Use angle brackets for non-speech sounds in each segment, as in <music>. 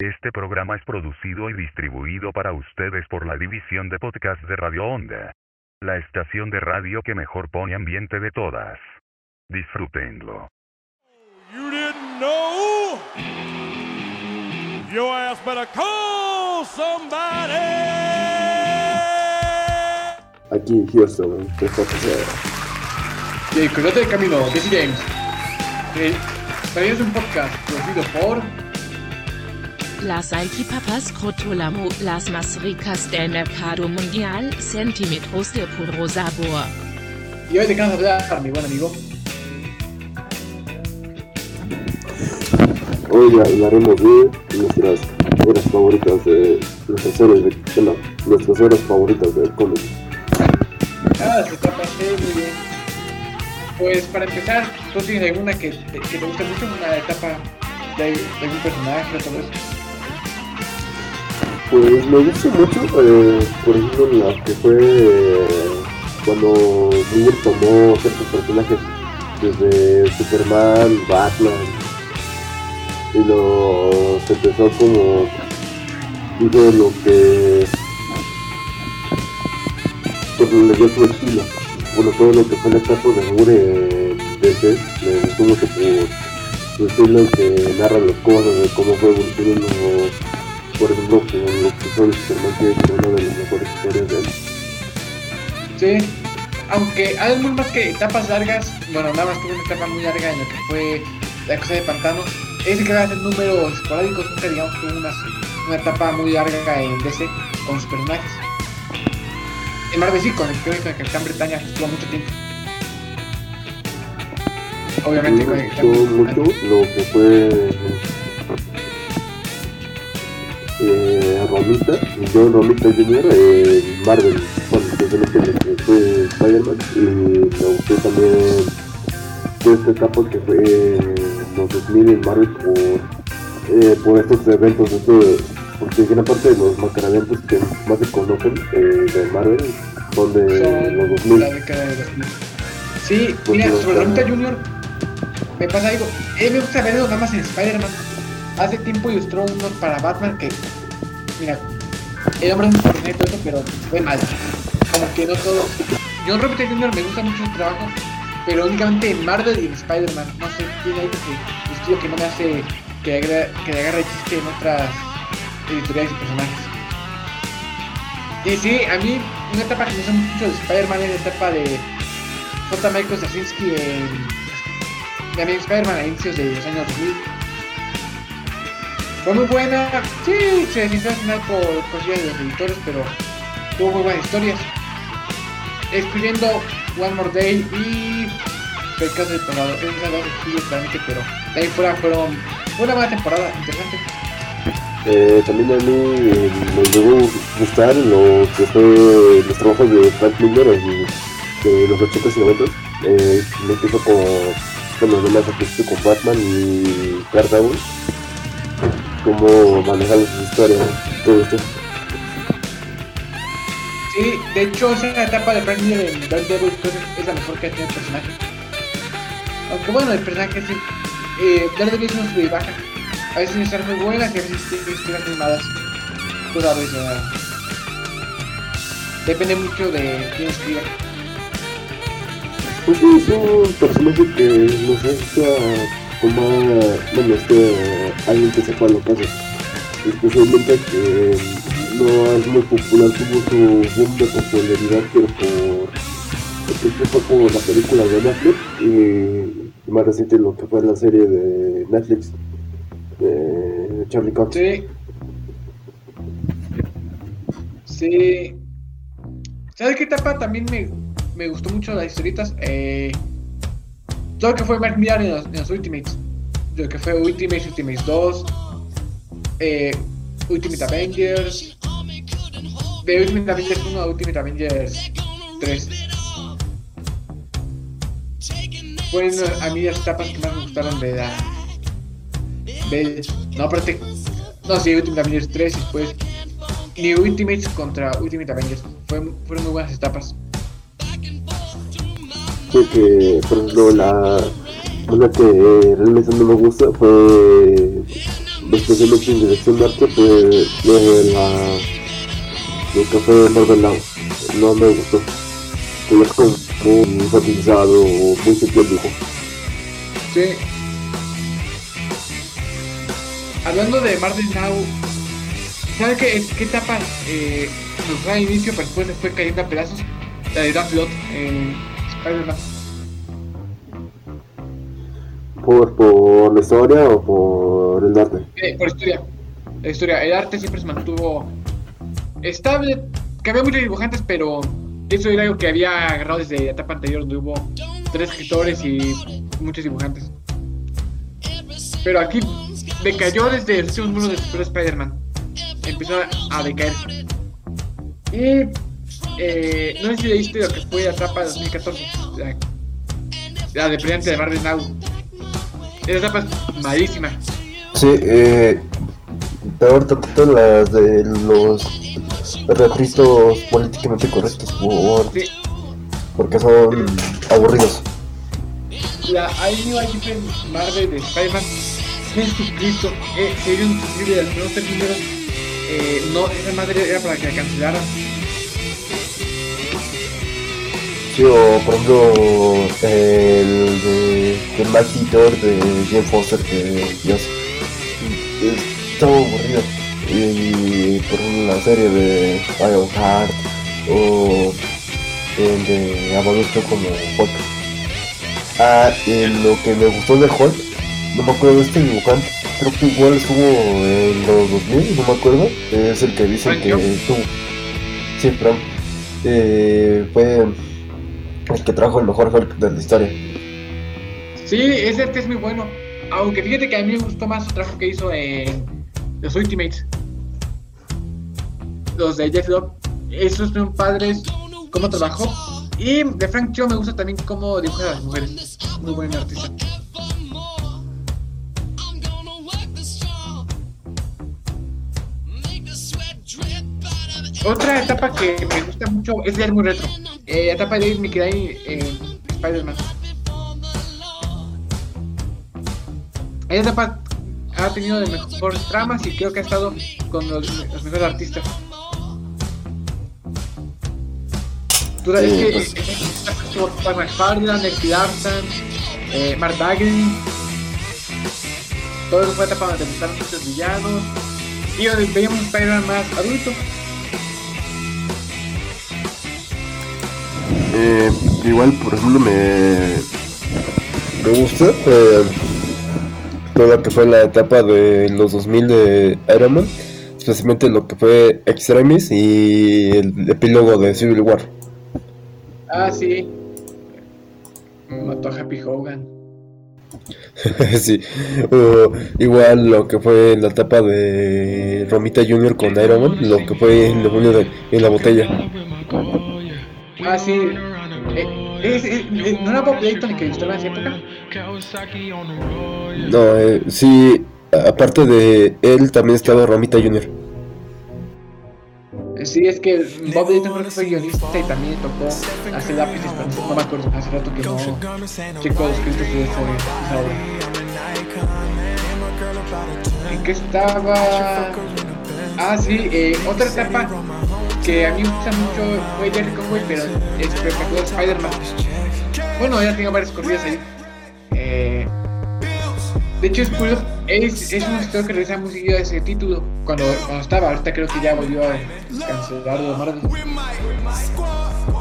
Este programa es producido y distribuido para ustedes por la división de podcast de Radio Onda. La estación de radio que mejor pone ambiente de todas. Disfrútenlo. You didn't know? Your ass better call somebody. Aquí en Houston, ¿qué fue que sea? de Coyote de Camino, DC Games. Que también es un podcast producido por Las salchipapas crotolamo, las más ricas del mercado mundial, centímetros de puro sabor. Y hoy te cansas de hablar, mi buen amigo. Hoy hablaremos de nuestras horas favoritas de nuestras horas de bueno, nuestras horas favoritas del cómic. Ah, se está pasando muy bien. Pues para empezar, ¿tú tienes alguna que te, que te guste mucho? Una etapa de, de algún personaje o todo eso. Pues me gusta mucho, eh, por ejemplo, la que fue eh, cuando Miller tomó ciertos personajes desde Superman, Batman, y los empezó como hizo lo que pues, le dio su estilo. Bueno, todo lo que fue el etapa de Mure me gustó mucho por su estilo que narra las cosas, de cómo fue evolucionando por ejemplo, con lo que fue el Superman, que una de las mejores historias de él. Sí. Aunque hay muy más que etapas largas, bueno, nada más tuvo una etapa muy larga en lo que fue la cosa de pantano. Ese que va a ser números esporádicos, nunca digamos que tuvo una, una etapa muy larga en DC con sus personajes. En Marvel sí, con el con el Capitán Bretaña estuvo mucho tiempo. Obviamente con el Capitán mucho lo que fue eh, Romita, John Romita Jr. eh, Marvel, bueno, que fue Spider-Man, y me gustó también toda esta etapa que fue en los 2000 en Marvel por, eh, por estos eventos, esto de- porque gran parte de los macroeventos que más se conocen eh, de Marvel son de Son los 2000. la década de 2000. Sí, Pues mira, sobre Romita Junior, me pasa algo. Eh, me gusta verlo nada más en Spider-Man. Hace tiempo ilustró unos para Batman que, mira, el hombre es un personaje todo pero fue mal. Como que no todo. John Romita Jr. me gusta mucho su trabajo, pero únicamente en Marvel y en Spider-Man. No sé, tiene algo que estilo que no me hace que, agra- que le agarre chiste en otras editoriales y personajes. Y sí, a mí una etapa que me gusta mucho de Spider-Man es la etapa de J. Michael Straczynski en también Spider-Man a inicios de los años 2000. Fue muy buena, sí, se desinfló al final por cosillas de los editores, pero tuvo muy buenas historias. Escribiendo One More Day y Pecados del Pasado, esas dos estudios realmente, pero de ahí fuera fueron fue una buena temporada, interesante. Eh, también a mí eh, me llegó gustar lo que fue los trabajos de Frank Miller de los 80 y 90 eh, lo que hizo con bueno no más con Batman y Daredevil cómo manejar sus historias todo esto Sí, de hecho esa etapa de Frank Miller en Daredevil es la mejor que ha tenido el personaje. Aunque bueno, el personaje sí. Eh, Daredevil es una sub y baja. A veces historias muy buenas y a veces tiene historias muy malas. Tú sabes, depende mucho de quién escriba. pues es un personaje que no sé está como bueno es que alguien que sepa lo que hace especialmente que no es muy popular tuvo su boom de popularidad pero por porque fue por la película de Netflix y más reciente lo que fue la serie de Netflix de Charlie Cox Sí. Sí. ¿Sabes qué etapa también me, me gustó mucho las historietas? Eh, todo lo que fue Mark Millar en los, Ultimates. Lo que fue Ultimates, Ultimates 2, eh, Ultimate Avengers, de Ultimate Avengers 1 a Ultimate Avengers 3. Fueron a mí las etapas que más me gustaron de la. No, aparte. No, sí, Ultimate Avengers 3 y después. New Ultimates contra Ultimate Avengers. Fueron muy buenas etapas. Fue que por ejemplo la una que realmente no me gusta fue especialmente en dirección de arte, fue lo de la, lo que fue Marvel Now. No me gustó. Que es como muy enfatizado o muy científico. Sí. Hablando de Marvel Now, ¿sabes qué, qué etapa eh, nos da inicio, pero después fue cayendo a pedazos? La de Dark Lot en Spider-Man. ¿Por, ¿Por la historia o por el arte? Eh, por historia. La historia. El arte siempre se mantuvo estable. Que había muchos dibujantes, pero eso era algo que había agarrado desde la etapa anterior, donde hubo tres escritores y muchos dibujantes. Pero aquí decayó desde el último número de Super Spider-Man. Empezó a decaer. Y eh, no sé si leíste lo que fue la etapa de 2014. La, la de Presidente de Marvel Now. Esa etapa es malísima. Sí, eh, peor tantito las de los refritos políticamente correctos por, Sí, porque son aburridos. la New Different Marvel de Spider-Man. Jesucristo, eh, sería imposible de los primeros. Eh, no, esa madre era para que la cancelaran. Sí, o por ejemplo el de, de Mighty Thor de Jane Foster que Dios estaba aburrido. Y por ejemplo la serie de Ironheart o el de Amadeus como Hulk. Ah, y lo que me gustó de Hulk, no me acuerdo de este dibujante, creo que igual estuvo en los 2000, no me acuerdo, es el que dicen que estuvo. Sí, Frank. Eh, fue el que trajo el mejor Hulk de la historia. Sí, ese arte es muy bueno. Aunque fíjate que a mí me gustó más su trabajo que hizo en los Ultimates. Los de Jeff Love. Esos son padres, cómo trabajó. Y de Frank Cho me gusta también cómo dibuja a las mujeres. Muy buen artista. Otra etapa que me gusta mucho es de muy retro. Eh, etapa de Day en Spider-Man. Esa etapa ha tenido de mejores tramas y creo que ha estado con los, los mejores artistas. Tú sabes Sí, que pues. Nick Larson, eh, Mark. Todo eso fue etapa donde gustaron muchos villanos. Y donde veíamos un Spider-Man más adulto. Eh, igual, por ejemplo, me, me gusta eh, todo lo que fue la etapa de los 2000 de Iron Man, especialmente lo que fue Extremis y el epílogo de Civil War. Ah, sí. Mató a Happy Hogan. <laughs> sí, o igual lo que fue la etapa de Romita Jr. con Iron Man, lo que fue el demonio de, en la botella. Ah, sí. Eh, es- es- eh, ¿No era Bob Layton el que ilustraba en esa época? No, eh, sí, aparte de él también estaba Romita Jr. Eh, Sí, es que Bob Layton creo que fue guionista y también tocó hacer lápices, pero no me acuerdo. Hace rato que no checo los escritos de esa esa obra. ¿En qué estaba? Ah, sí, eh, otra etapa que a mí me gusta mucho fue Jerry Conway, pero es espectacular Spider-Man. Bueno, ya tengo varias corridas ahí. Eh, de hecho, es curioso, es, es un escritor que regresa muy seguido a ese título cuando, cuando estaba. Ahorita creo que ya volvió a cancelar de Marvel.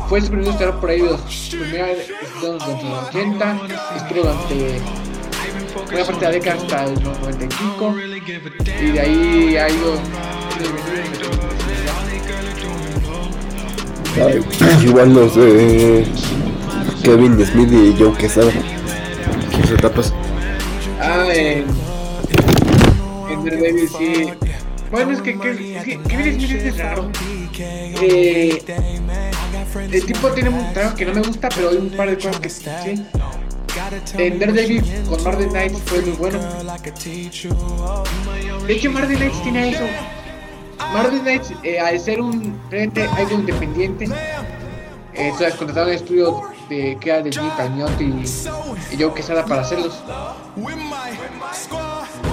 Fue su primer ahí de los primeros durante los 80, estuvo durante buena parte de la década hasta el 95 y de ahí ha ido Ay, igual los de Kevin Smith y Joe Quesada. Sus etapas. Ah, en. En Daredevil, sí. Bueno, es que Kevin Smith es raro. Eh, el tipo tiene un trabajo que no me gusta, pero hay un par de cosas que sí. En Daredevil con Marvel Knights fue muy bueno. De hecho, Marvel Knights tiene eso. Marvel Knights, eh, al ser un frente algo independiente, eh, entonces contrataron estudio de, que era de Jimmy Palmiotti y, y Joe Quesada para hacerlos.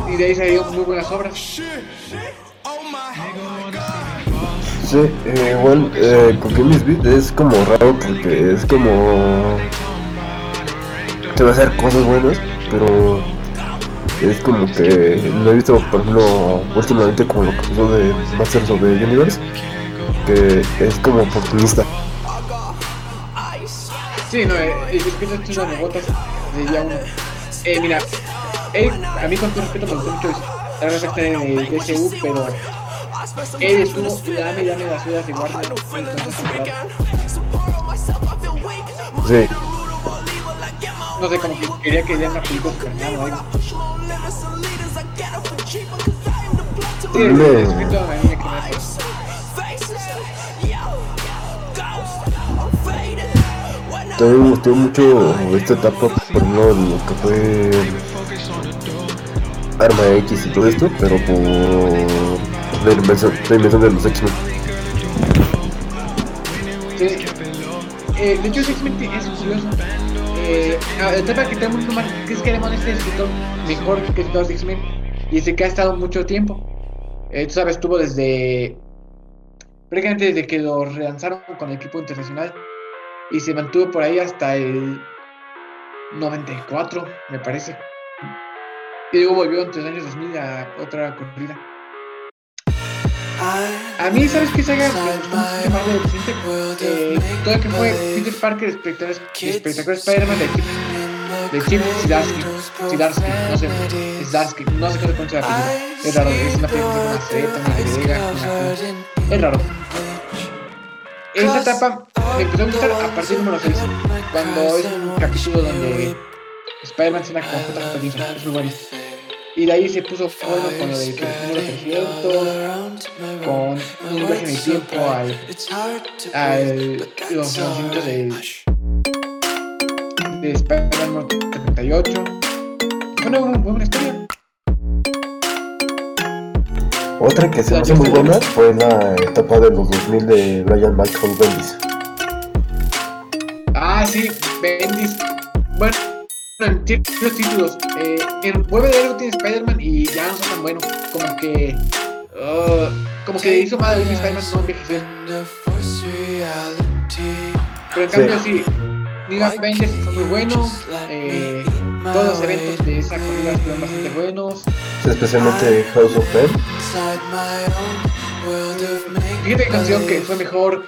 y de ahí salieron muy buenas obras. Sí, eh, igual eh, con Kim Smith es como raro porque es como. Te va a hacer cosas buenas, pero es como que lo he visto, por ejemplo, últimamente como lo que pasó de Masters of the Universe, que es como oportunista. Sí, no, eh, el espíritu es una de botas de día uno. Eh, mira, él, a mí con todo respeto me gustó mucho la verdad está en el DCU, pero él estuvo dame y dame las vidas de Warner en toda esa temporada. Sí, No sé, como que quería que dieran una película Superman o algo. Sí, el Me- espíritu a mí me también me gustó mucho esta etapa, por ejemplo, lo que fue Arma X y todo esto, pero por la invención, la invención de los X-Men. Sí. Eh, de hecho, X-Men es curioso. Eh, ah, la etapa que tenemos más es que Demon es el escritor mejor que todos los X-Men y dice que ha estado mucho tiempo. Eh, tú sabes, estuvo desde prácticamente desde que lo relanzaron con el equipo internacional y se mantuvo por ahí hasta el 94, me parece. Y luego volvió entre los años 2000 a otra corrida. A mí, ¿sabes qué saga me gustó mucho más de reciente? Eh, todo lo que fue Peter Parker, espectacular, espectacular Spider-Man de Chip, de Chip Zdarsky, Zdarsky, no sé, Zdarsky, no sé cómo se pronuncia la película. Es raro, es una película con una Z, una Y, una. Es raro. Esa etapa me empezó a gustar a partir del número 6, cuando es un capítulo donde Spider-Man se una con. Johnson, es muy bueno. Y de ahí se puso bueno con lo 300, con un viaje en el tiempo al, al los conocimientos de, de Spider-Man 38. Fue una muy buena historia. Otra que se me hace muy buena fue la etapa de los 2000 de Brian Michael Bendis. Ah, sí, Bendis. Bueno, ciertos títulos. Eh, en Vuelve de algo tiene Spider-Man y ya no está tan bueno. Como que. ah, como que hizo mal a Spider-Man no envejecer. Pero en cambio, sí. New Avengers fue muy bueno. Eh, todos los eventos de esa corrida fueron bastante buenos. Especialmente House of M. Fíjate que canción que fue mejor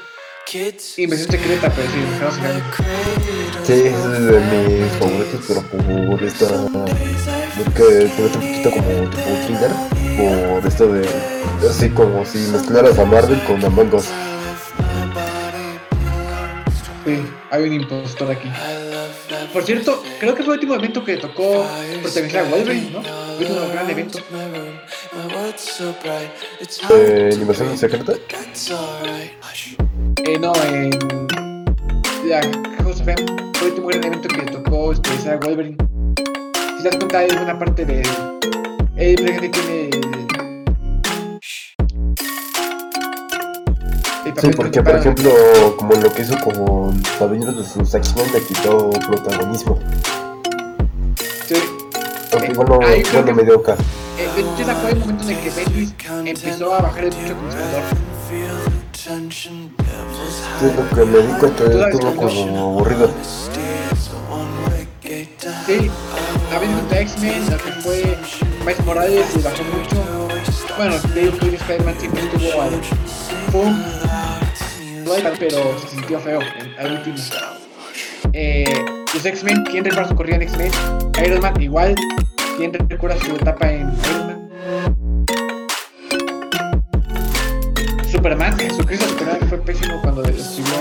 Inversión secreta, pero sí, of M. Sí, es de mis favoritos, pero por esta. Porque te mete un poquito como tipo thriller. Por esto de. Así como si mezclaras a Marvel con Among Us. Sí, hay un impostor aquí. Por cierto, creo que fue el último evento que tocó protagonizar a Wolverine, ¿no? Fue un gran evento. Eh, ¿En Inversión Secreta? Eh, no, en la of M fue el último gran evento que tocó protagonizar a Wolverine. Si te das cuenta, hay una parte de. Él prácticamente tiene. Sí, porque por ejemplo, como lo que hizo con Caballeros de sus X-Men, le quitó protagonismo. Sí. Aunque igual no, Ay, igual creo no que- me dio acá. Eh, ese fue el momento en el que Bendis empezó a bajar el mucho con. Sí, lo que me di cuenta sabes todo como aburrido. Sí, a veces contra X-Men, lo que fue Miles Morales se bajó mucho. Bueno, digo que Spider-Man siempre estuvo al pum, pero se sintió feo al último. Eh, los X-Men, ¿quién recuerda su corrida en X-Men? Iron Man, igual. ¿Quién recuerda su etapa en Iron Man? Superman, Jesucristo Superman que fue pésimo cuando escribió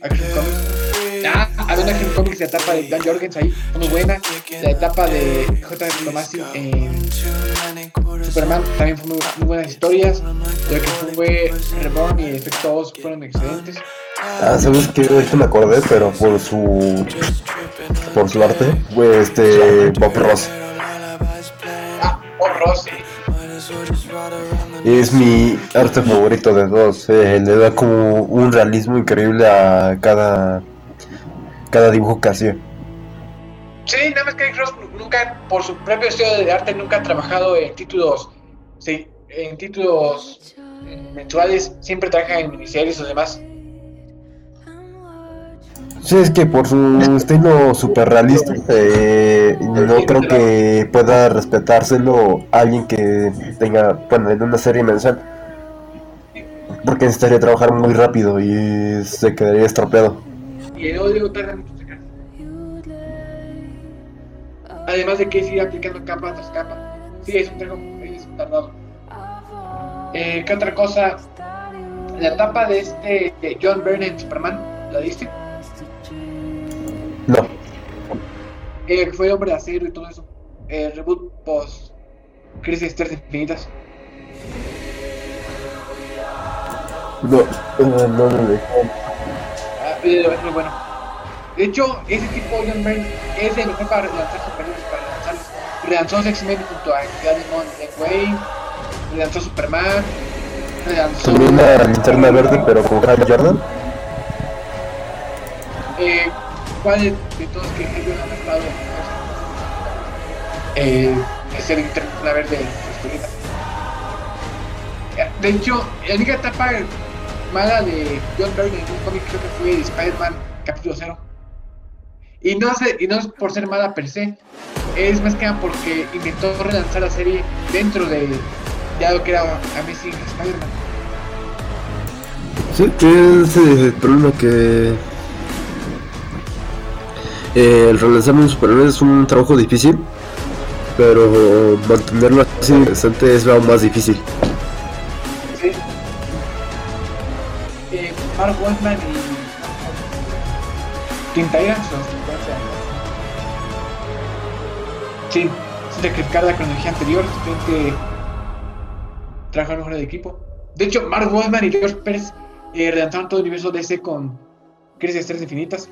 Action Comics. Ah, había una Action Comics de la etapa de Dan Jorgens ahí, fue muy buena. La etapa de J. Tomasi en Superman también fue muy, muy buenas historias. Lo que fue Reborn y Efecto Oz fueron excelentes. Ah, ¿sabes qué? Ahorita me acordé, pero por su. por su arte, fue este. Bob Ross. Ah, oh Rossi. Es mi arte favorito de todos. eh, le da como un realismo increíble a cada. cada dibujo que hacía. Sí, nada más que Ross no, nunca, por su propio estilo de arte, nunca ha trabajado en títulos, sí, en títulos eh, mensuales, siempre trabaja en miniseries o demás. Sí, es que por su estilo super realista, eh, no creo que pueda respetárselo alguien que tenga, bueno, en una serie mensual. Porque necesitaría trabajar muy rápido y se quedaría estropeado. Y el odio tarda mucho. Además de que ir aplicando capa tras capa. Sí, es un trabajo es tardado. Eh, ¿Qué otra cosa? La etapa de este de John Byrne en Superman, ¿la diste? No, Eh, fue hombre de acero y todo eso. Eh, reboot post Crisis Stars Infinitas. no, eh, no, no, no. Ah, es muy bueno. De hecho, ese tipo John Byrne es el mejor para lanzar superhéroes, para lanzarlos. Relanzó X-Men junto a Gallman de Wayne, relanzó Superman, relanzó. También la linterna verde, pero con Hal Jordan. Eh, ¿Cuál de, de todos que ellos han estado? Eh, es el Linterna Verde. Eh, De hecho, la única etapa mala de John Byrne en un cómic creo que fue Spider-Man capítulo 0. Y no, sé, y no es por ser mala per se, es más que nada porque intentó relanzar la serie dentro de ya lo que era Amazing Spider-Man. Sí, que es el problema que eh, el relanzar un superhéroe es un trabajo difícil, pero mantenerlo así interesante es lo más difícil. Sí. Eh, Mark Waldman y Teen Titans, Sí, sin sacrificar la cronología anterior, simplemente trabajar mejor de equipo. De hecho, Mark Waldman y George Pérez eh, todo el universo DC con Crisis Estrellas Infinitas.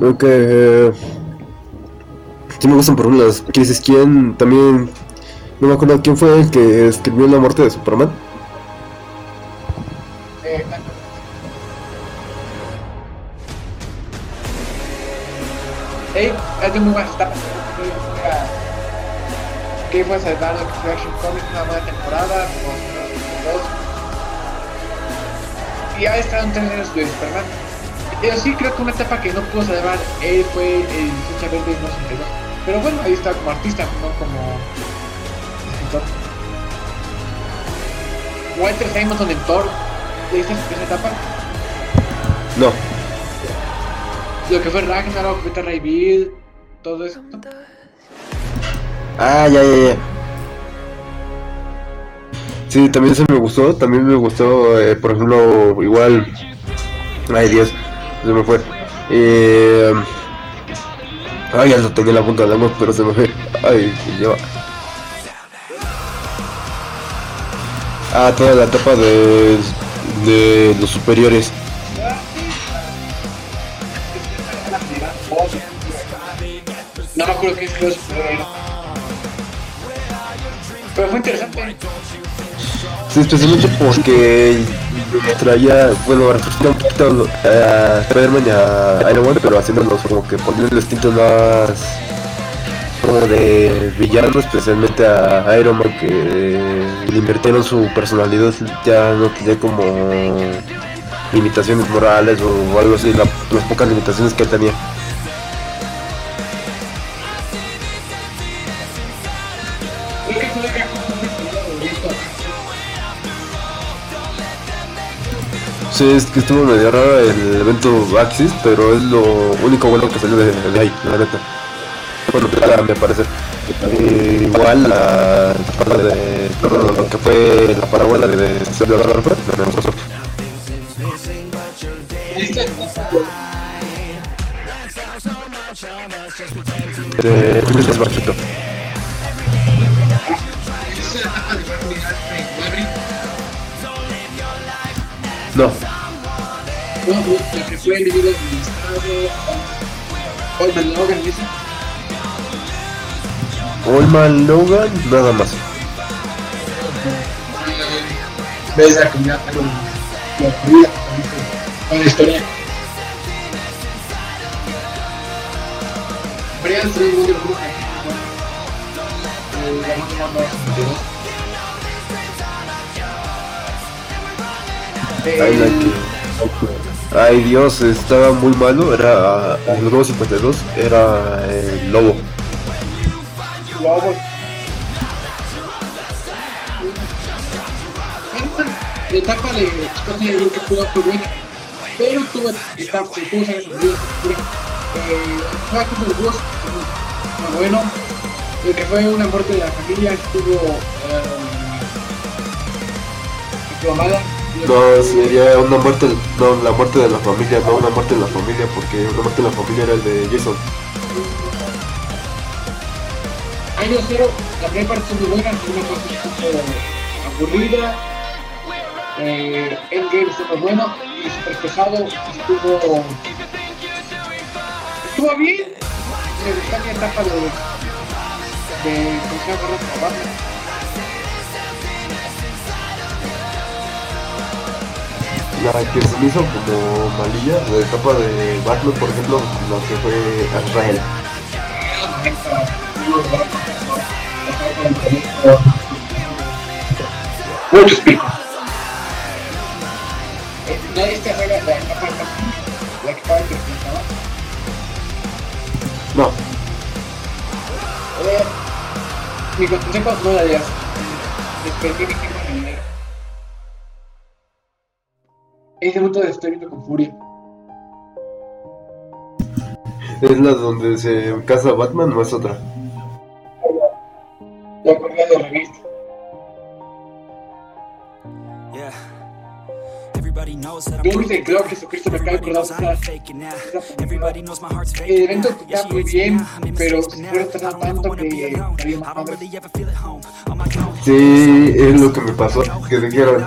Aunque eh, sí me gustan por ejemplo las crisis. ¿Quién también? No me acuerdo quién fue el que escribió la muerte de Superman. Hey, es de muy buenas etapas. Que fue salvado fue Action Comics una buena temporada. Y ya estaban tres años de Superman. Pero sí creo que una etapa que no pudo salvar él fue el Lucha Verde en los 82. Pero bueno, ahí está como artista, no como escritor. Walter Simonson en Thor, ¿leíste esa etapa? No. Lo que fue Ragnarok, Beta Ray Bill, todo eso. Ah, ya, ya, ya. Sí, también se me gustó. También me gustó, eh, por ejemplo, igual. Ay, Dios, se me fue. Eh... Ay, ya lo tenía en la punta de la mano, pero se me fue. Ay, se lleva. Ah, toda la etapa de, de los superiores. No me acuerdo qué es pero Pero fue interesante. Sí, especialmente porque traía, bueno, un poquito a Spider-Man a Iron Man, pero haciéndolos como que poniendo tintos más como de villano, especialmente a Iron Man que le invirtieron su personalidad, ya no tenía como limitaciones morales o algo así, la- las pocas limitaciones que él tenía. Sí, es que estuvo medio raro el evento Axis, pero es lo único bueno que salió de, de ahí, la neta. Bueno, para mi parecer. Eh, igual la parte de todo lo que fue la parábola de, de Sergio Garfield, me gustó. De Twisted Barquito. No, No, no, lo que fue el video administrado. Oye, Logan, dice. Olman Logan, nada más. Ves la comunidad con la comida, con la historia. Brian Wonder Woman. eh, la 2. Ay, que- Ay Dios, estaba muy malo, era el nuevo 52, era el lobo. Lobos. La etapa de Scott yo que pudo buena, pero tuvo etapas, tuvo oscuras. Eh, fue como el muy bueno. El que fue una muerte de la familia estuvo. Eh, mala. No, sería una muerte, no, la muerte de la familia, no una muerte de la familia, porque una muerte de la familia era el de Jason. Año cero, la primera parte estuvo muy buena, la segunda parte estuvo aburrida. Eh, Endgame estuvo bueno y super pesado, estuvo. Estuvo bien. Me gustó mi etapa de. de. ¿Cómo se La que se hizo como malilla, la etapa de Batman, por ejemplo, la que fue Azrael. Muchos picos. No, mi consejo no la digas. Desperdí mi tiempo en dinero. Ese momento de estoy viendo con furia. es la donde se casa Batman, no es otra. Ya colgué de revista. Dulce, creo que Jesucristo me acaba de acordar El evento está muy bien, pero ever tanto que. Sí, es lo que me pasó, que dijeron,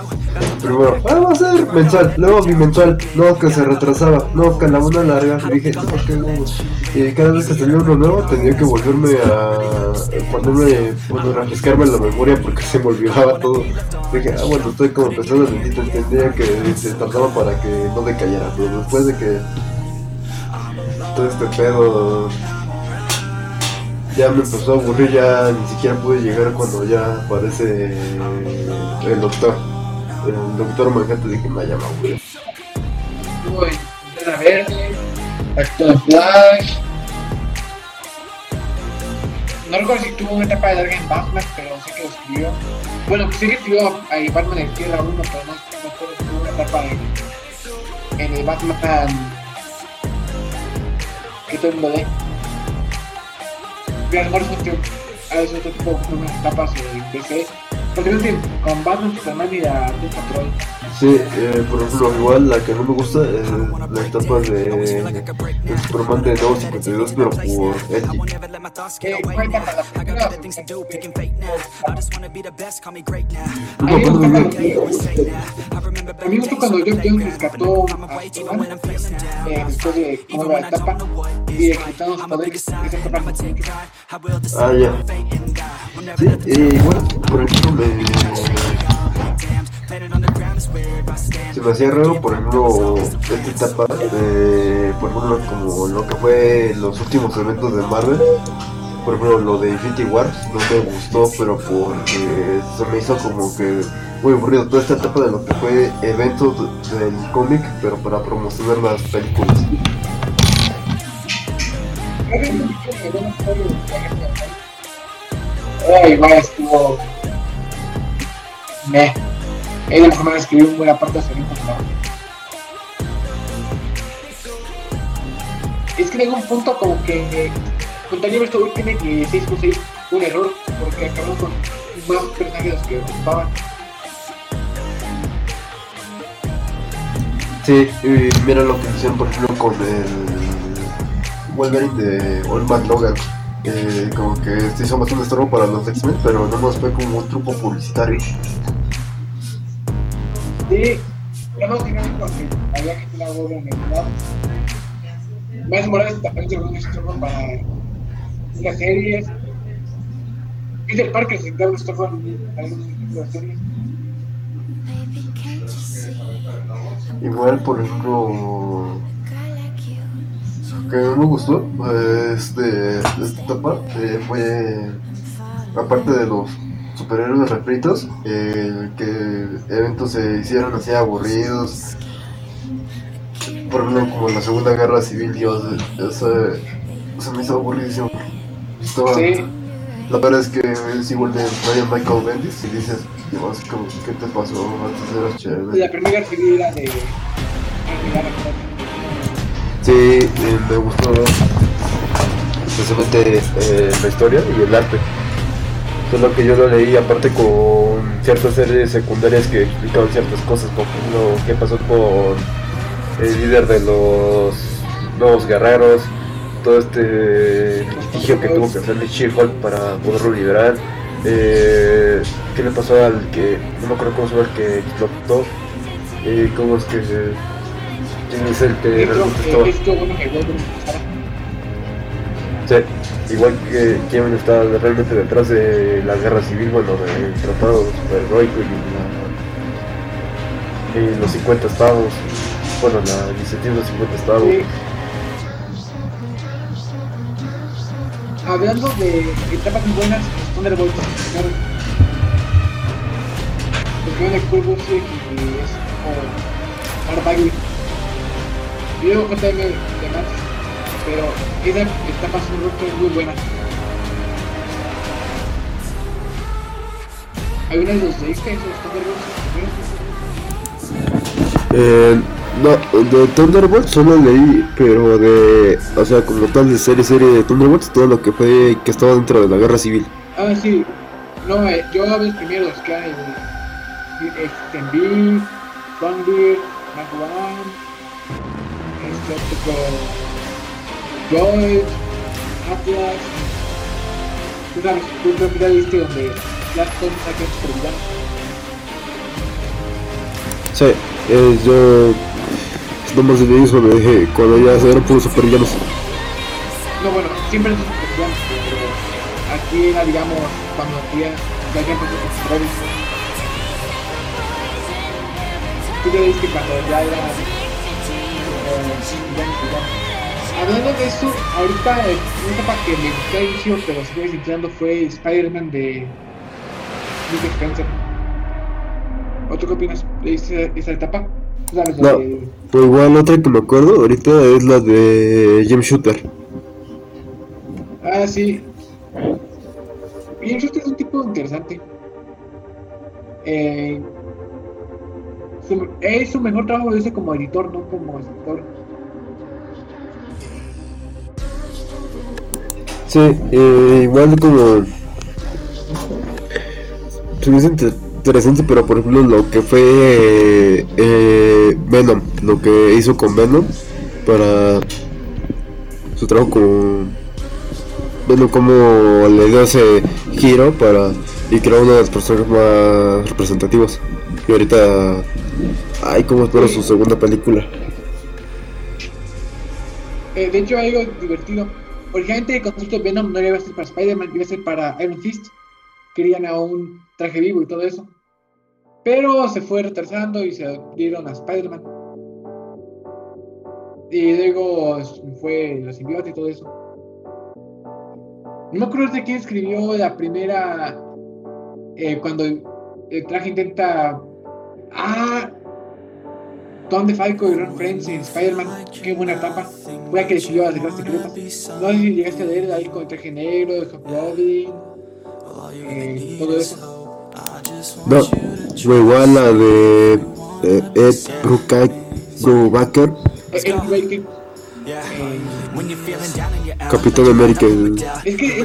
primero, ah, va a ser mensual, luego bimensual, no, que se retrasaba, no, que la una larga, y dije, no, qué huevo. Y cada vez que salía uno nuevo tenía que volverme a ponerme, bueno, refrescarme la memoria porque se me olvidaba todo. Dije, ah, bueno, estoy como empezando lentito, entendía se tardaba para que no decayera, pero después de que todo este pedo ya me empezó a aburrir, ya ni siquiera pude llegar cuando ya aparece el doctor. El doctor Manhattan dije, me aburrí. Estuvo en Linterna Verde, acto de Flash. No recuerdo si tuvo una etapa larga en Batman, pero sé que lo escribió. Bueno, sí que escribió a a Batman en Tierra 1, pero no etapa en, en el Batman que todo el mundo lee. Grant Morrison ha hecho otro tipo de etapas en DC. Porque no entiendo, con Batman, Superman y la Patrol. Sí, eh, por ejemplo, igual la que no me gusta es la etapa de, de Superman de nuevo 52, pero por great now. A mí me gustó cuando Jeff Jones rescató a Superman eh, después de iba la etapa y de quitar los poderes. Ah, ya. Sí, eh, igual, por ejemplo, me, se me hacía raro, por ejemplo, esta etapa de, por ejemplo, como lo que fue los últimos eventos de Marvel. Por ejemplo, lo de Infinity War no me gustó, pero porque se me hizo como que muy aburrido toda esta etapa de lo que fue eventos de- del cómic, pero para promocionar las películas. Ay, vaya, estuvo. Meh. Es la mejor manera de escribir una buena parte de su. Es que llega un punto como que. Con Daniel Story tiene que 6 con 6 un error, porque acabó con más personajes que ocupaban. Sí, y mira lo que hicieron por ejemplo con el Wolverine de Old Man Logan, como que se hizo más un estorbo para los X-Men, pero no nos fue como un truco publicitario. Sí, pero no tiene porque había que tener algo de unidad. Más Morales también se un estorbo para las series. Peter Parker se intenta un estorbo en las series. Igual, por ejemplo, que no me gustó de, de esta etapa eh, fue aparte de los superhéroes refritos, eh, que eventos se hicieron así aburridos. Por ejemplo, como la Segunda Guerra Civil, Dios, eso, eso me hizo aburridísimo. Estaba- Sí, La verdad es que es igual de Brian Michael Bendis y dices, Dios, ¿cómo- ¿qué te pasó? Antes eras la chévere. primera guerra civil era de. Sí, eh, me gustó especialmente eh, la historia y el arte. Solo que yo lo leí aparte con ciertas series secundarias que explicaban ciertas cosas, por ejemplo, qué pasó con el líder de los nuevos guerreros, todo este litigio que tuvo que hacerle She-Hulk para poderlo liberar, eh, qué le pasó al que, no me acuerdo cómo se llama el que explotó, eh, cómo es que, quién es el que. Sí, igual que Kevin está realmente detrás de la guerra civil, bueno, del tratado superheroico y, y los 50 estados, bueno, la iniciativa de los 50 estados. Sí. Hablando de etapas muy buenas, Thunderbolts. claro. Los que van de Kurt Busiek y es como Mark Bagley. Y luego JM de Max, pero esa etapa es un roto muy buena. ¿Alguna de los esos Thunderbolts? Eh, no, de Thunderbolts solo leí, pero de, o sea, como tal de serie, serie de Thunderbolts, todo lo que fue, que estaba dentro de la guerra civil. Ah, sí. No, eh, yo hablo los primeros, que hay Extended, Thunderbird, Mark One, este otro, George, Atlas. Tú creo que ya viste donde Flash Thompson saca villano. Sí, eh, yo nomás de eso me dejé cuando ya eran puros supervillanos. No, bueno, siempre es un super villano, pero aquí era, digamos, cuando ya, ya que empezó con poderes. Tú ya viste cuando ya era eh, villano, villano. Hablando de eso, ahorita eh, una etapa que me gustó al inicio, pero sigue sintiendo fue Spider-Man de Nick Spencer. ¿O tú qué opinas de esa, esa etapa? Sabes, No. de- Pero igual otra que me acuerdo ahorita es la de Jim Shooter. Ah, sí. Bien, este es un tipo interesante. Eh, su- es su mejor trabajo hizo como editor, no como escritor. Sí, eh, igual como... Se inter- interesante, pero por ejemplo lo que fue eh, eh, Venom, lo que hizo con Venom para su trabajo con Venom, como le dio ese giro para y creó uno de los personajes más representativos. Y ahorita, ay, como espero su segunda película. Eh, de hecho, algo divertido. Originalmente el concepto de Venom no iba a ser para Spider-Man, iba a ser para Iron Fist. Querían a un traje vivo y todo eso. Pero se fue retrasando y se dieron a Spider-Man. Y luego fue los simbiontes y todo eso. No me acuerdo de quién escribió la primera. eh, cuando el traje intenta. Ah, Tom DeFalco y Ron Friends en Spider-Man, qué buena etapa. Fue la que decidió las guerras secretas. No sé si llegaste a leer ahí con el traje negro, el Hobgoblin, eh, todo eso. No, fue igual la de eh, Ed Eric Baker, eh, Capitán América. es que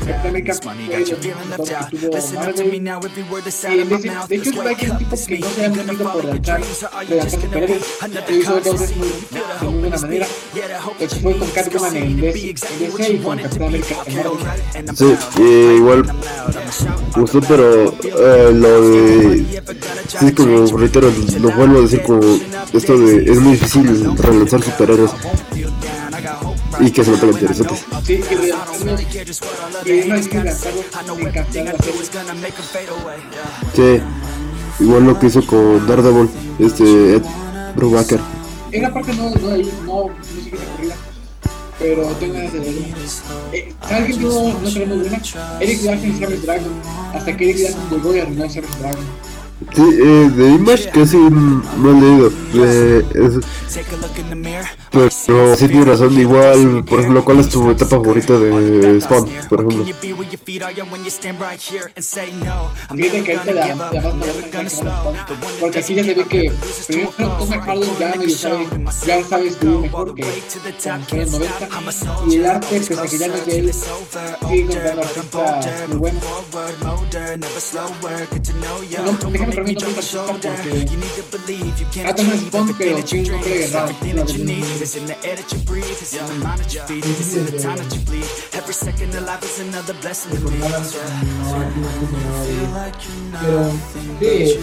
Capitán América de, hecho, Eric Baker es un tipo que no se ha movido por lanzar, relanzar superhéroes, pero hizo dos cosas muy, de muy buena manera. El que fue con Catwoman en DC en DC y con Capitán América en Marvel. Sí, igual me gustó, pero eh, lo de. Sí, como reitero, lo vuelvo a decir, como esto de. Es muy difícil relanzar superhéroes y que se mantengan interesantes. Sí, que no. Sí, igual lo que hizo con Daredevil, este Ed Brubaker. Esa parte no, no, ahí, no, no sigue esa corrida. pero tengo ganas de verlo. Eh, ¿Sabes quién tuvo no creemos buena? Eric Larson y Savage Dragon. Hasta que Eric Larson llegó y arruinó a Savage Dragon. Sí, eh, de Image casi no he leído. Eh, es- pero sí tiene razón. Igual, por ejemplo, ¿cuál es tu etapa favorita de Spawn? Por ejemplo. Fíjate que ahorita la, la más Porque aquí ya se ve que primero Tom McFarlane ya medio sabe, ya sabe escribir mejor que en 90 y el arte, pese a que ya no es de él, sigue muy. No, déjame preguntar un artista porque Atom es Spawn, pero tiene un nombre raro. la verdad. It's in the air that you breathe, it's in the mind that you feed, it's in the time that you bleed. Every second of life is another blessing to me. Pero sí,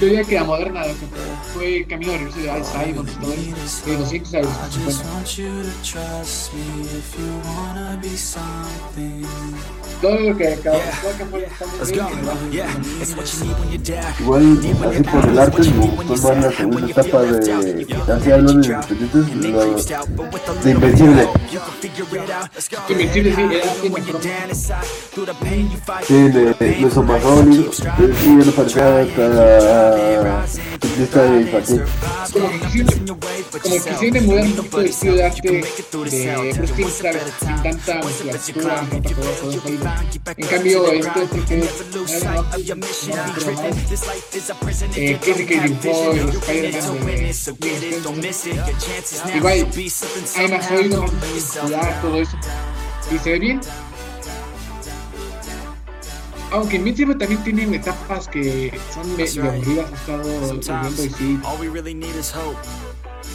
yo diría que la moderna lo que fue el camino de regreso de Al Simon, todo eso, de 200 a los 50. Todo lo que acabó, todo lo que fue Igual, así por el arte, me gustó más la segunda etapa de. Así hablando de independientes, la, de Invencible. Invencible, sí, de de sólido. Eh, Sí, ya no parecía tan simplista e infantil. como que quisieron, emular un poquito el estilo de arte de Bruce Timm. Sin tanta musculatura, tanta. En cambio, esto es que era no, eh, el que dibujó el Spider-Man de Igual, hay más muscular, todo eso. Y se ve bien. Aunque Invincible también tiene etapas que son medio aburridas, he estado viendo y sí.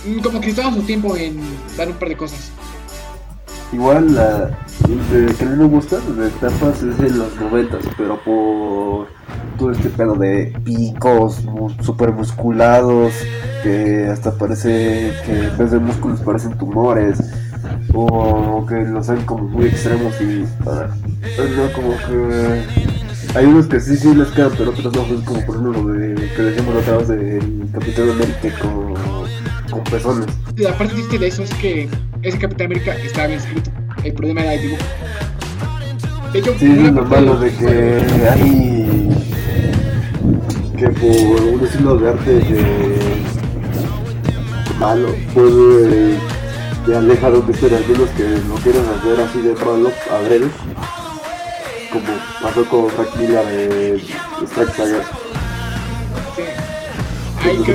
Mm, Como que estaban su tiempo en dar un par de cosas. Igual, la de que mí me gusta de etapas es en los noventas, pero por todo este pedo de picos super musculados, que hasta parece que en vez de músculos parecen tumores, o que los hacen como muy extremos y no, como que hay unos que sí sí les quedan, pero otros no, es como por lo de que decíamos otra vez del Capitán América con, con pezones. La parte triste de eso es que ese Capitán América estaba bien escrito. El problema era el dibujo. De hecho, Sí, lo malo de que hay que por un estilo de arte de malo puede te aleja de algunos que lo quieren hacer así de malo adrede como pasó con Frank Miller de Strike sí, hay que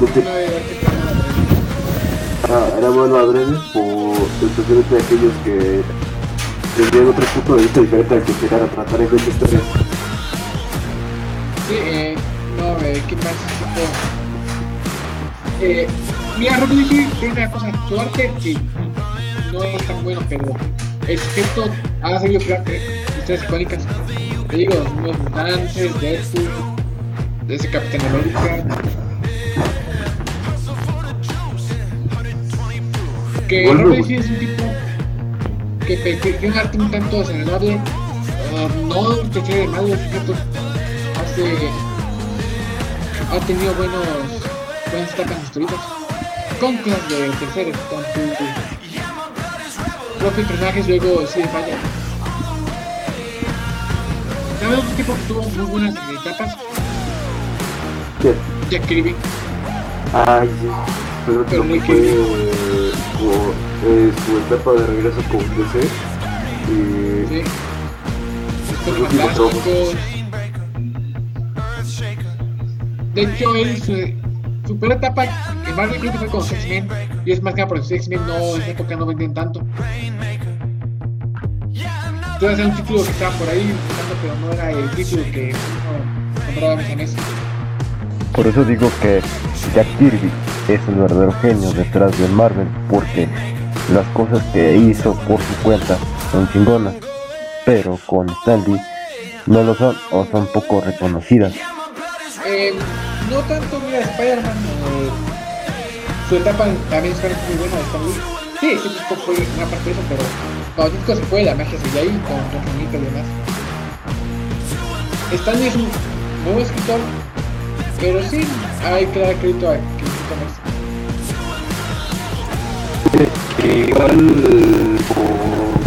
de ah, era malo adrede por especialmente aquellos que tenían otro punto de vista diferente al que querían tratar en esta historia Sí, eh, no, eh, ¿qué? Tipo, eh, mira, Rocky Lee tiene una cosa, su arte no es tan bueno, pero el sujeto ha seguido crear historias icónicas. Te digo, los mutantes, Deadpool, de ese Capitán América. Que Bueno, Rocky pues- Lee es un tipo que pe- que tiene un arte un tanto desagradable, ah, no te de mal, el sujeto hace ha tenido buenos buenas etapas históricas con cosas de terceros con sus propios personajes luego sí falla ¿sabes otro tipo que tuvo muy buenas etapas? ¿Qué? Jack Kirby Ay, sí. Pero Pero creo muy que fue eh, eh, su etapa de regreso con DC. Y ¿sí? De hecho él su, su peor etapa en Marvel creo que fue con X-Men y es más que nada porque X-Men no en esa época no venden tanto Puede ser un título que estaba por ahí pero no era el título que uno compraba mes a mes. Por eso digo que Jack Kirby es el verdadero genio detrás de Marvel, porque las cosas que hizo por su cuenta son chingonas, pero con Stanley no lo son o son poco reconocidas. Eh, no tanto, mira, Spider-Man, eh, su etapa también fue muy buena de Stan Lee. Sí, sí, Disco fue una parte de eso, pero cuando se fue, la magia seguía ahí con Rafanita y demás. Stan Lee es un nuevo escritor, pero sí hay que dar crédito a que igual por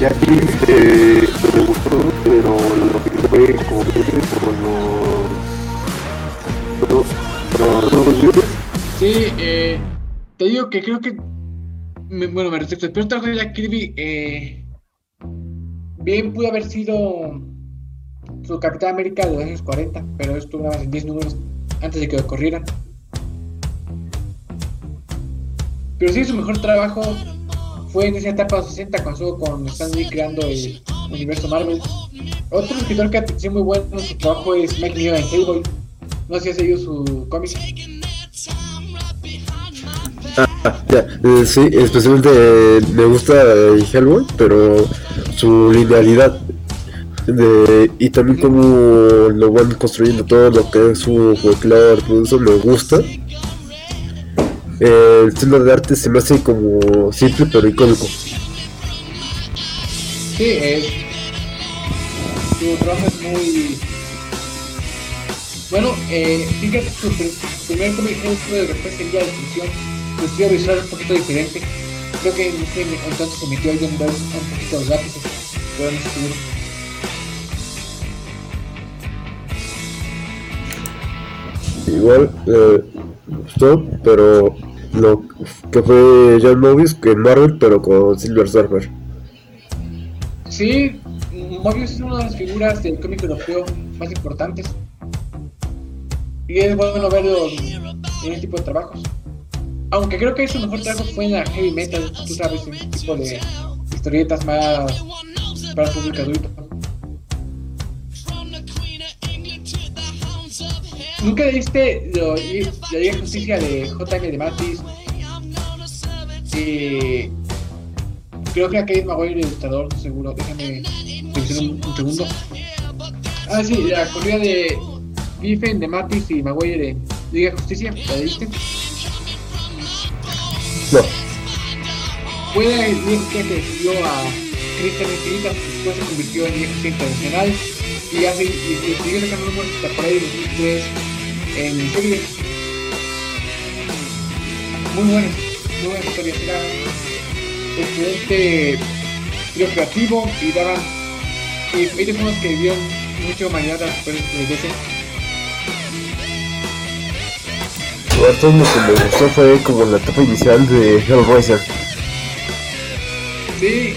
ya aquí eh, me gustó, pero lo que fue como que por los los los. Sí, eh, te digo que creo que. me- bueno, me respecto. Trabajo de Jack Kirby. Eh, bien pudo haber sido su Capitán América de los años 40, pero estuvo nada en 10 números antes de que lo. Pero sí, su mejor trabajo fue en esa etapa de los 60 cuando con Stan Lee creando el universo Marvel. Otro escritor que ha sido muy bueno en su trabajo es Mike Mignola en Hellboy. No sé si has leído su cómic. Ah, ya, eh, sí, especialmente eh, me gusta eh, Hellboy, pero su linealidad y también como lo van construyendo todo lo que es su folclore, todo eso me gusta. Eh, el estilo de arte se me hace como simple pero icónico. Sí, es. Su trabajo es muy. Bueno, eh, fíjate, pr- su primer cómic fue de después sería Destrucción. Su estilo visual es un poquito diferente. Creo que en ese entonces se metió Burns un poquito los lápices, pero no estoy. Igual eh, pero lo que fue John Mobius que Marvel, pero con Silver Surfer. Sí, Mobius es una de las figuras del cómic europeo más importantes. Y es bueno verlo en este tipo de trabajos. Aunque creo que su mejor trabajo fue en la heavy metal, tú sabes, en este tipo de historietas más para público adulto. ¿Nunca leíste lo- la Liga de Justicia de J.M. de Matis? Eh, creo que aquel Maguire el ilustrador, seguro. Déjame revisar un, un segundo. Ah, sí, la corrida de Giffen, de Matis y Maguire en Liga de Justicia. ¿La leíste? No, Fue la de que decidió a Christian Infinita, después se convirtió en Liga de Justicia Internacional y, hace, y, y siguió sacando números hasta por ahí 2003 en serie. Muy buenas, muy buenas historias. Era excelente estilo creativo y daban. Y ellos son los que dieron mucha humanidad superhéroes de igual todo lo que me gustó fue como la etapa inicial de Hellraiser. Sí,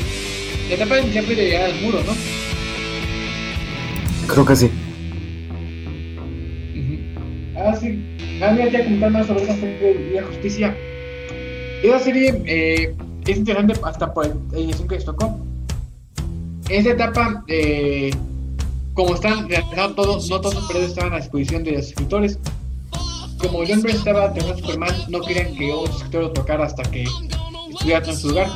la etapa inicial fue de llegar al muro, ¿no? Creo que sí. Más sobre esa serie de Justicia. Esa serie eh, es interesante hasta por la edición que les tocó. En esa etapa, eh, como están realizados todos, no todos los superhéroes estaban a disposición de los escritores. Como John Byrne estaba terminando Superman, no querían que otro escritor lo tocara hasta que estuviera en su lugar.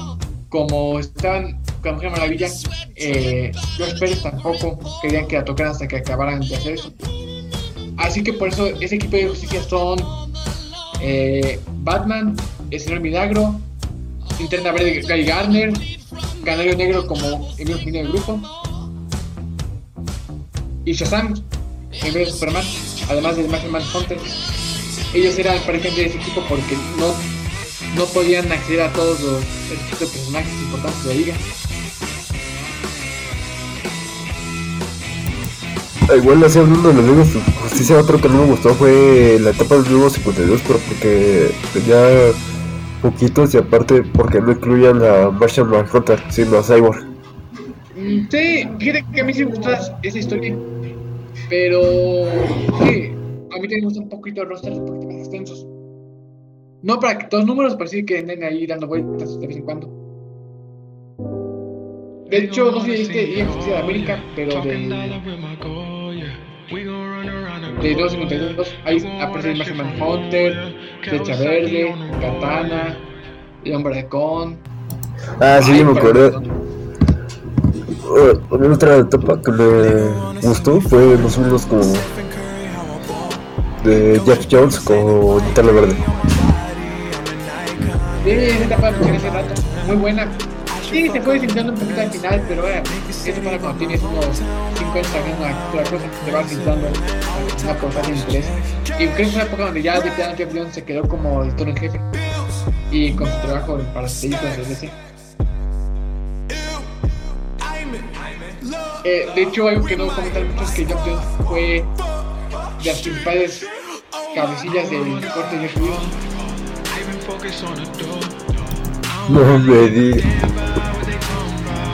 Como estaban con la Mujer Maravilla, eh, George Pérez tampoco querían que la tocaran hasta que acabaran de hacer eso. Así que por eso ese equipo de justicia son eh, Batman, el señor Milagro, Linterna Verde Gary Garner, Canario Negro como el mismo del grupo y Shazam en vez de Superman, además del Martian Manhunter. Ellos eran parecían de ese equipo porque no, no podían acceder a todos los tipo de personajes importantes de la liga. Igual así hablando de los libros justicia, otro que no me gustó fue la etapa del nuevo 52, pero porque tenía poquitos y aparte porque no incluían a Martian Manhunter, sino a Cyborg. Sí, fíjate que a mí sí me gustó esa historia. Pero a mí también me gusta un poquito el roster, un poquito más extensos. No para que todos los números, pero sí que anden ahí dando vueltas de vez en cuando. De hecho, no sé si viste Liga de Justicia de América, pero de, de 252 ahí aparece el Martian Manhunter, Flecha Verde, Katana, el Hombre Halcón. Ah, sí, Ay, me una otra etapa que me gustó fue o menos como de Jeff Jones con Linterna Verde. Sí, esa etapa mencioné hace rato, muy buena. Sí, se fue desinflando un poquito al final, pero bueno, eso para cuando tienes unos 50 años, otra cosa, te vas desinflando una por fácil interés. Y creo que es una época donde ya de plano Jeff Jones se quedó como el toro en jefe. y con su trabajo para las películas de DC. Eh, de hecho, algo que no comentan mucho es que Jeff Jones fue de las principales cabecillas del corte de Jeff No me digas.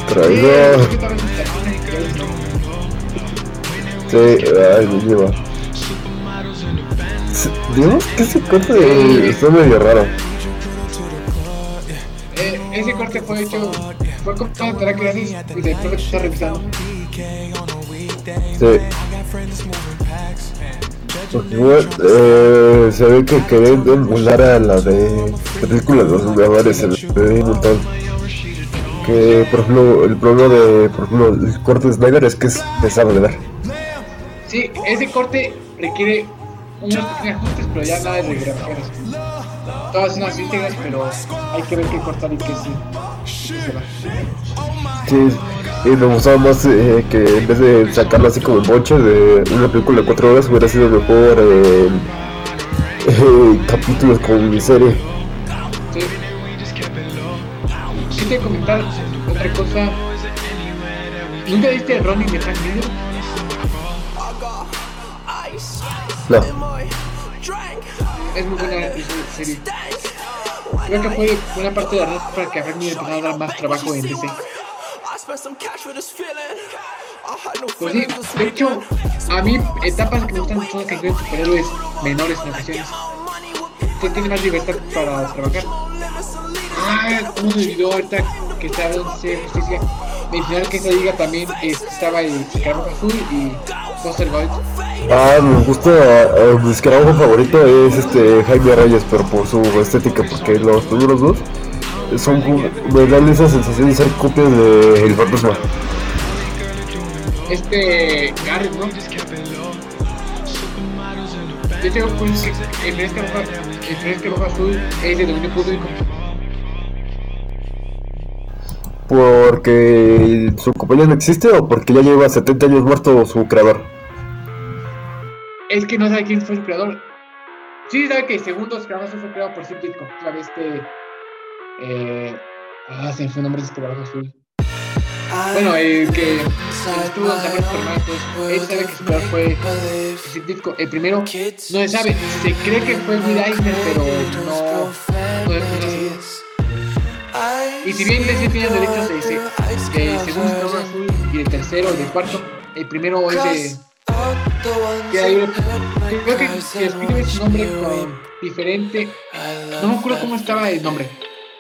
Traidor. Sí, ay, me lleva. Digamos que ese corte está medio raro. Eh, ese corte fue hecho, fue la que haces y después que está revisando. Sí. Porque igual, eh, se ve que querían emular a la de película de los ve un montón. Que por ejemplo, el problema de por ejemplo, el corte de Snyder es que es pesado de ver. Sí, ese corte requiere unos pequeños ajustes, pero ya nada de regrabaciones. Todas son las íntegras, pero hay que ver qué cortar y qué sí. qué se va. Sí, y me gustaba más eh, que en vez de sacarlo así como en boche de una película de 4 horas hubiera sido mejor eh, eh, capítulos con mi serie. Sí. Te comentar otra cosa. ¿Nunca viste Ronnie de Frank Miller? No, Es muy buena serie. Creo que fue buena parte de la razón para que a Frank Miller empezara a dar más trabajo en DC. Pues sí, de hecho, a mí etapas que me gustan son las que incluyen superhéroes menores en ocasiones. Que tiene más libertad para trabajar. Ah, ¿cómo se olvidó ahorita que hablando de justicia? Mencionar que esa liga también eh, estaba el Escarabajo Azul y Buster Gold. Ah, me gusta, eh, mi escarabajo favorito es este Jaime Reyes, pero por su estética, porque los primeros dos son me dan esa sensación de ser copias de El Fantasma. Este Garrett, ¿no? Yo tengo que el fresco rojo, el fresco rojo azul es de dominio público. ¿Porque su compañía no existe o porque ya lleva 70 años muerto su creador? Es que no sabe quién fue su creador. Sí sabe que segundo escarabajo azul fue creado por Sid Ditko. Este. Eh, ah, se me fue el nombre de este escarabajo azul. Bueno, el que estuvo en Francisco, pues, él sabe que su creador fue Ditko. El primero no se sabe. Se cree que fue Will Eisner, pero no. No es seguro. Y si bien DC tiene derechos de, de segundo escarabajo azul y el tercero, el del cuarto, el primero es de. Que hay, creo que que escribe su nombre con diferente. No me acuerdo cómo estaba el nombre.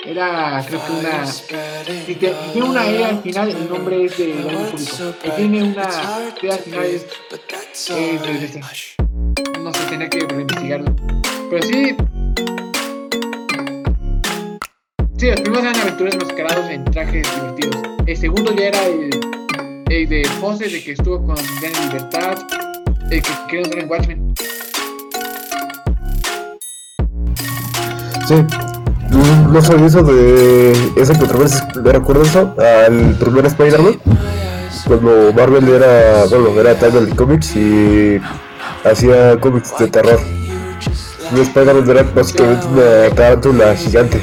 Era, creo que una. Si tiene una E al final, el nombre es de dominio público. Tiene una T al final, es, es de. No sé, tenía que reinvestigarlo. Pero sí. Sí, los primeros eran aventuras mascarados en trajes divertidos. El segundo ya era el, el de poses, de que estuvo con Indiana Libertad, el que quedó en Watchmen. Sí. No, no sabía eso de esa controversia. ¿Me recuerdo eso? Al primer Spider-Man. Cuando Marvel era, bueno, era Title Comics y hacía cómics de terror. Y Spider-Man era básicamente una tarántula gigante.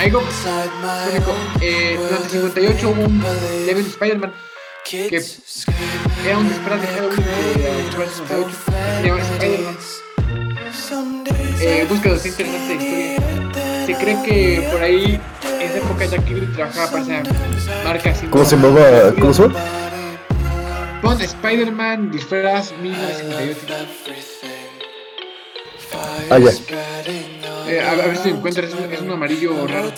Algo cómico. Eh, durante el 58 hubo un Devil Spider-Man que era un disfraz de Halloween de 58. Se llamaba Spider-Man. Eh, los interesantes de historia. Se cree que por ahí, en esa época, Jack Kirby trabajaba para esa marca así. ¿Cómo se llamaba? ¿Cómo se? Pon Spider-Man disfraz 1958. Ah, ya. Eh, a, a ver si encuentras, es un, es un amarillo raro.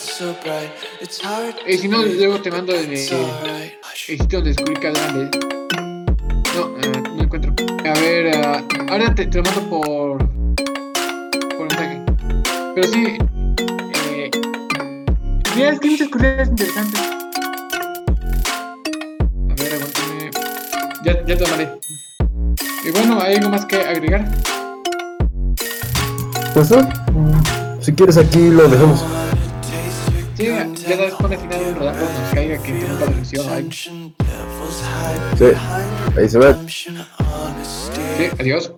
Eh, si no, luego te mando el, el sitio donde descubrí cada No, eh, no encuentro. A ver, ah, ahora te, te lo mando por. Pero sí. Eh, mira, es que hay muchas cosas interesantes. A ver, aguántame. Ya, ya te mandé. Y bueno, ¿hay algo más que agregar? Pues no. Si quieres aquí lo dejamos. Sí, ya sabes, pone al final un rodaje cuando nos caiga que tengo la atención o algo. Sí. Ahí se ve. Sí, adiós.